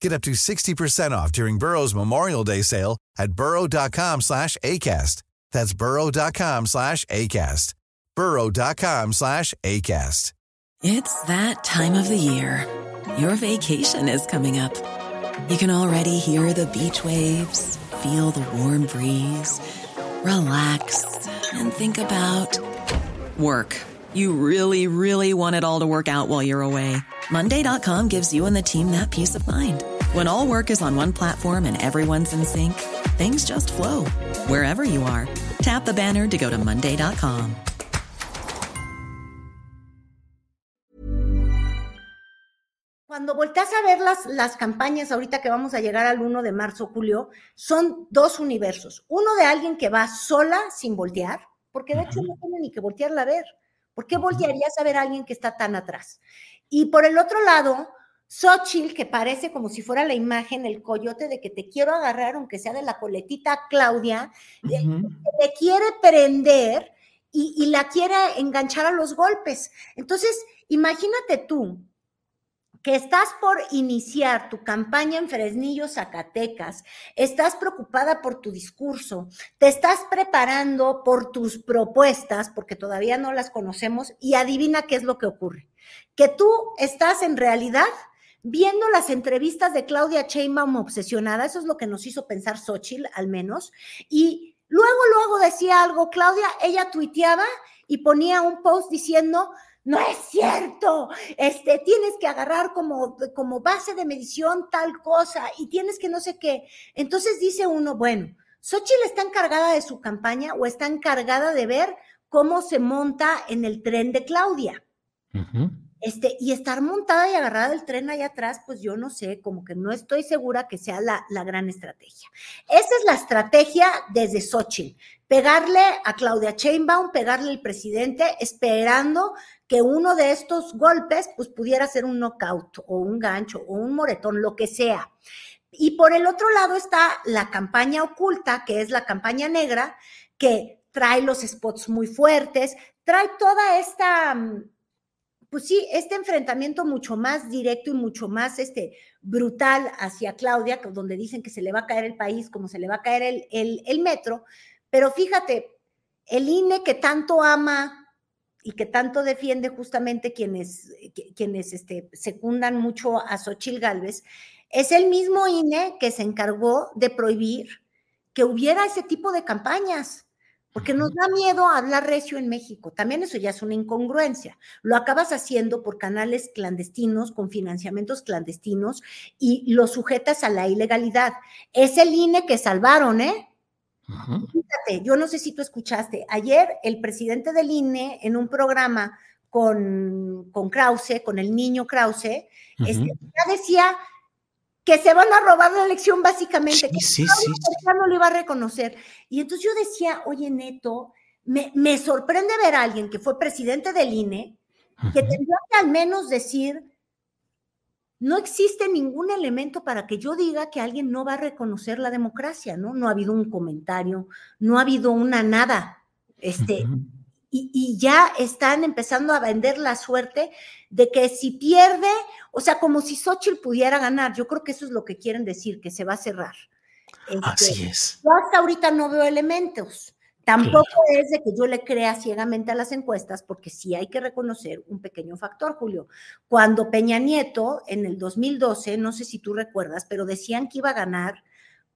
Get up to 60% off during Burrow's Memorial Day sale at burrow.com slash ACAST. That's burrow.com slash ACAST. burrow.com slash ACAST. It's that time of the year. Your vacation is coming up. You can already hear the beach waves, feel the warm breeze, relax, and think about work. You really, really want it all to work out while you're away. Monday.com gives you and the team that peace of mind. When all work is on one platform and everyone's in sync, things just flow wherever you are. Tap the banner to go to Monday.com. Cuando volteas a ver las, las campañas, ahorita que vamos a llegar al 1 de marzo, Julio, son dos universos. Uno de alguien que va sola sin voltear, porque de hecho no tiene ni que voltearla a ver. ¿Por qué voltearías a ver a alguien que está tan atrás? Y por el otro lado, Xochitl, que parece como si fuera la imagen, el coyote de que te quiero agarrar, aunque sea de la coletita Claudia, que te quiere prender y, y la quiere enganchar a los golpes. Entonces, imagínate tú que estás por iniciar tu campaña en Fresnillo, Zacatecas, estás preocupada por tu discurso, te estás preparando por tus propuestas, porque todavía no las conocemos, y adivina qué es lo que ocurre. Que tú estás en realidad viendo las entrevistas de Claudia Sheinbaum obsesionada, eso es lo que nos hizo pensar Xochitl, al menos, y luego, luego decía algo, Claudia, ella tuiteaba y ponía un post diciendo, no es cierto, este, tienes que agarrar como, como base de medición tal cosa y tienes que no sé qué. Entonces dice uno, bueno, Xochitl está encargada de su campaña o está encargada de ver cómo se monta en el tren de Claudia. Este, y estar montada y agarrada del tren allá atrás, pues yo no sé, como que no estoy segura que sea la, la gran estrategia. Esa es la estrategia desde Xochitl, pegarle a Claudia Sheinbaum, pegarle al presidente, esperando que uno de estos golpes, pues pudiera ser un knockout o un gancho o un moretón, lo que sea. Y por el otro lado está la campaña oculta, que es la campaña negra, que trae los spots muy fuertes, trae toda esta, mm, pues sí, este enfrentamiento mucho más directo y mucho más este, brutal hacia Claudia, donde dicen que se le va a caer el país como se le va a caer el, el, metro. Pero fíjate, el INE que tanto ama y que tanto defiende justamente quienes, qui- quienes este, secundan mucho a Xochil Gálvez, es el mismo INE que se encargó de prohibir que hubiera ese tipo de campañas, porque nos da miedo hablar recio en México. También eso ya es una incongruencia. Lo acabas haciendo por canales clandestinos, con financiamientos clandestinos, y lo sujetas a la ilegalidad. Es el INE que salvaron, ¿eh? Fíjate, yo no sé si tú escuchaste, ayer el presidente del INE en un programa con, con Krause, con el niño Krause, este, ya decía que se van a robar la elección básicamente, que sí, Claudia sí, no lo iba a reconocer. Y entonces yo decía, oye Neto, me, me sorprende ver a alguien que fue presidente del INE, que tendría que al menos decir, no existe ningún elemento para que yo diga que alguien no va a reconocer la democracia, ¿no? No ha habido un comentario, no ha habido una nada. Este, y, y ya están empezando a vender la suerte de que si pierde, o sea, como si Xochitl pudiera ganar, yo creo que eso es lo que quieren decir, que se va a cerrar. Este, Así es. Yo hasta ahorita no veo elementos. Tampoco es de que yo le crea ciegamente a las encuestas, porque sí hay que reconocer un pequeño factor, Julio. Cuando Peña Nieto en el 2012, no sé si tú recuerdas, pero decían que iba a ganar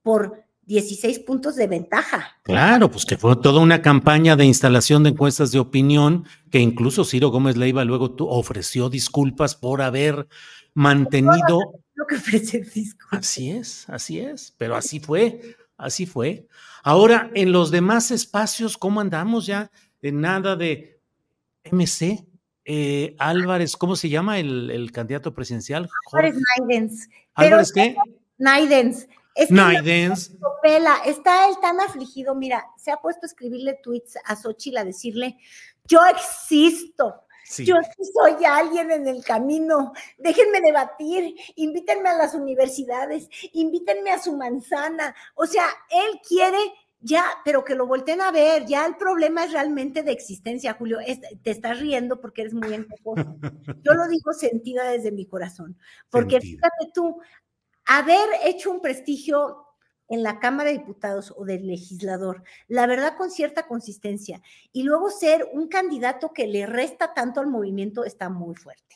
por 16 puntos de ventaja. Claro, pues que fue toda una campaña de instalación de encuestas de opinión que incluso Ciro Gómez Leiva luego ofreció disculpas por haber mantenido. Lo que ofrece el disco. Así es, así es, pero así fue, así fue. Ahora, en los demás espacios, ¿cómo andamos ya? De nada de MC. eh, Álvarez, ¿cómo se llama el, el candidato presidencial? Álvarez Naidens. ¿Álvarez qué? Naidens. Es Naidens. Está él tan afligido, mira, se ha puesto a escribirle tweets a Xochitl a decirle, yo existo, Yo soy alguien en el camino. Déjenme debatir, invítenme a las universidades, invítenme a su manzana. O sea, él quiere ya, pero que lo volteen a ver, ya el problema es realmente de existencia, Julio. te estás riendo porque eres muy enfocoso. Yo lo digo sentida desde mi corazón, porque fíjate tú, haber hecho un prestigio en la Cámara de Diputados o del legislador, la verdad con cierta consistencia, y luego ser un candidato que le resta tanto al movimiento está muy fuerte.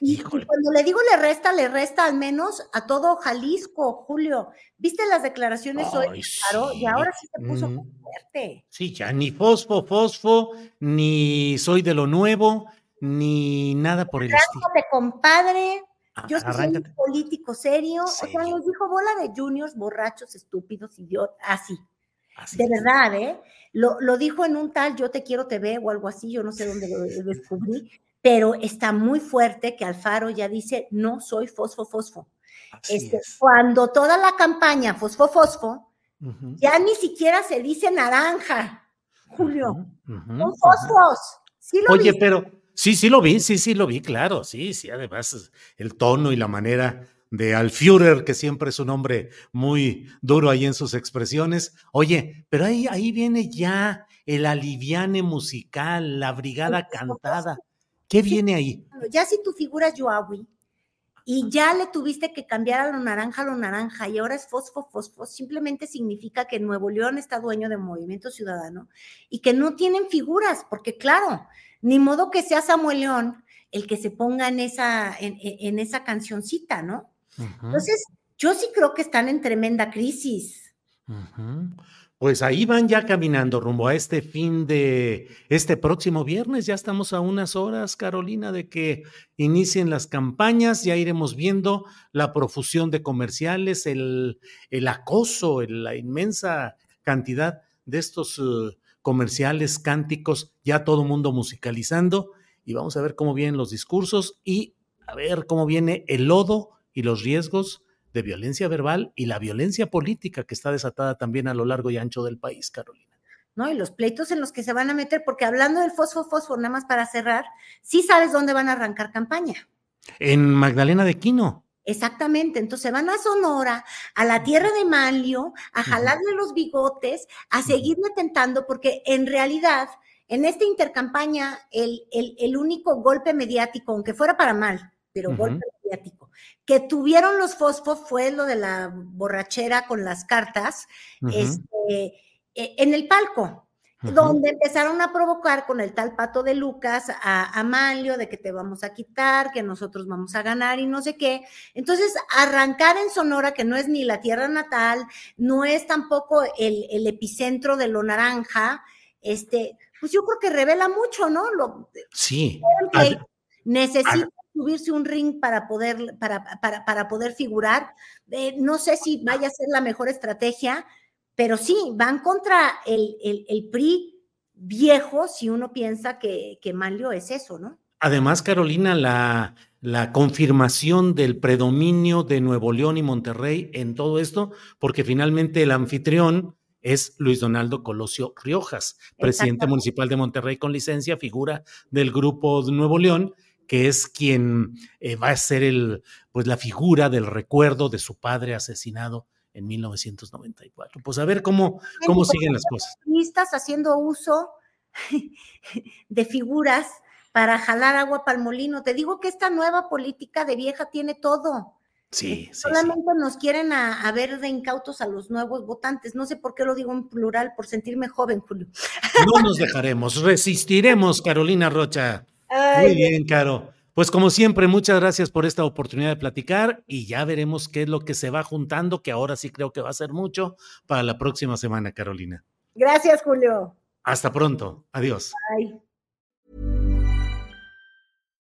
Y, cuando le digo le resta, le resta al menos a todo Jalisco, Julio. ¿Viste las declaraciones hoy? Claro, y ahora sí se puso muy fuerte. Sí, ya ni fosfo, fosfo, ni soy de lo nuevo, ni nada por el estilo. compadre. Yo soy un político serio. O sea, nos dijo bola de juniors, borrachos, estúpidos, idiotas, así. así. De verdad, ¿eh? Lo, lo, dijo en un tal Yo te quiero, te veo o algo así, yo no sé dónde lo descubrí, pero está muy fuerte que Alfaro ya dice, no soy fosfo, fosfo. Este, cuando toda la campaña fosfo, fosfo, ya ni siquiera se dice naranja, Julio. Son fosfos. Oye, pero sí, sí lo vi, sí, sí lo vi, claro, sí, sí, además el tono y la manera de Alführer, que siempre es un hombre muy duro ahí en sus expresiones. Oye, pero ahí, ahí viene ya el aliviane musical, la brigada cantada. ¿Qué viene ahí? Ya si tu figura es Yoawi y ya le tuviste que cambiar a lo naranja a lo naranja y ahora es fosfo, fosfo, simplemente significa que Nuevo León está dueño de Movimiento Ciudadano y que no tienen figuras, porque claro, ni modo que sea Samuel León el que se ponga en esa, en, esa cancioncita, ¿no? Entonces, yo sí creo que están en tremenda crisis. Pues ahí van ya caminando rumbo a este fin de este próximo viernes. Ya estamos a unas horas, Carolina, de que inicien las campañas. Ya iremos viendo la profusión de comerciales, el, el acoso, la inmensa cantidad de estos eh, comerciales, cánticos, ya todo mundo musicalizando. Y vamos a ver cómo vienen los discursos y a ver cómo viene el lodo y los riesgos de violencia verbal y la violencia política que está desatada también a lo largo y ancho del país, Carolina. ¿no? Y los pleitos en los que se van a meter, porque hablando del fosfo, fosfo, nada más para cerrar, sí sabes dónde van a arrancar campaña. En Magdalena de Quino. Exactamente, entonces van a Sonora, a la tierra de Manlio, a jalarle los bigotes, a seguirle tentando, porque en realidad, en esta intercampaña, el, el, único golpe mediático, aunque fuera para mal, pero golpe mediático, que tuvieron los fosfos fue lo de la borrachera con las cartas este, e, en el palco, donde empezaron a provocar con el tal pato de Lucas a Amalio de que te vamos a quitar, que nosotros vamos a ganar y no sé qué. Entonces, arrancar en Sonora, que no es ni la tierra natal, no es tampoco el, epicentro de lo naranja, este, pues yo creo que revela mucho, ¿no? Lo, sí. necesita subirse un ring para poder, para, para, para poder figurar. Eh, no sé si vaya a ser la mejor estrategia, pero sí, van contra el, el, PRI viejo si uno piensa que, que Manlio es eso, ¿no? Además, Carolina, la, la confirmación del predominio de Nuevo León y Monterrey en todo esto, porque finalmente el anfitrión es Luis Donaldo Colosio Riojas, presidente municipal de Monterrey con licencia, figura del grupo de Nuevo León, que es quien eh, va a ser el, pues la figura del recuerdo de su padre asesinado en 1994. Pues a ver cómo, cómo siguen las cosas. Estás haciendo uso de figuras para jalar agua para el molino. Te digo que esta nueva política de vieja tiene todo. Sí, sí Solamente nos quieren a, ver de incautos a los nuevos votantes. No sé por qué lo digo en plural, por sentirme joven, Julio. No nos dejaremos, resistiremos, Carolina Rocha. Muy bien, Caro. Pues como siempre, muchas gracias por esta oportunidad de platicar y ya veremos qué es lo que se va juntando, que ahora sí creo que va a ser mucho para la próxima semana, Carolina. Gracias, Julio. Hasta pronto. Adiós. Bye.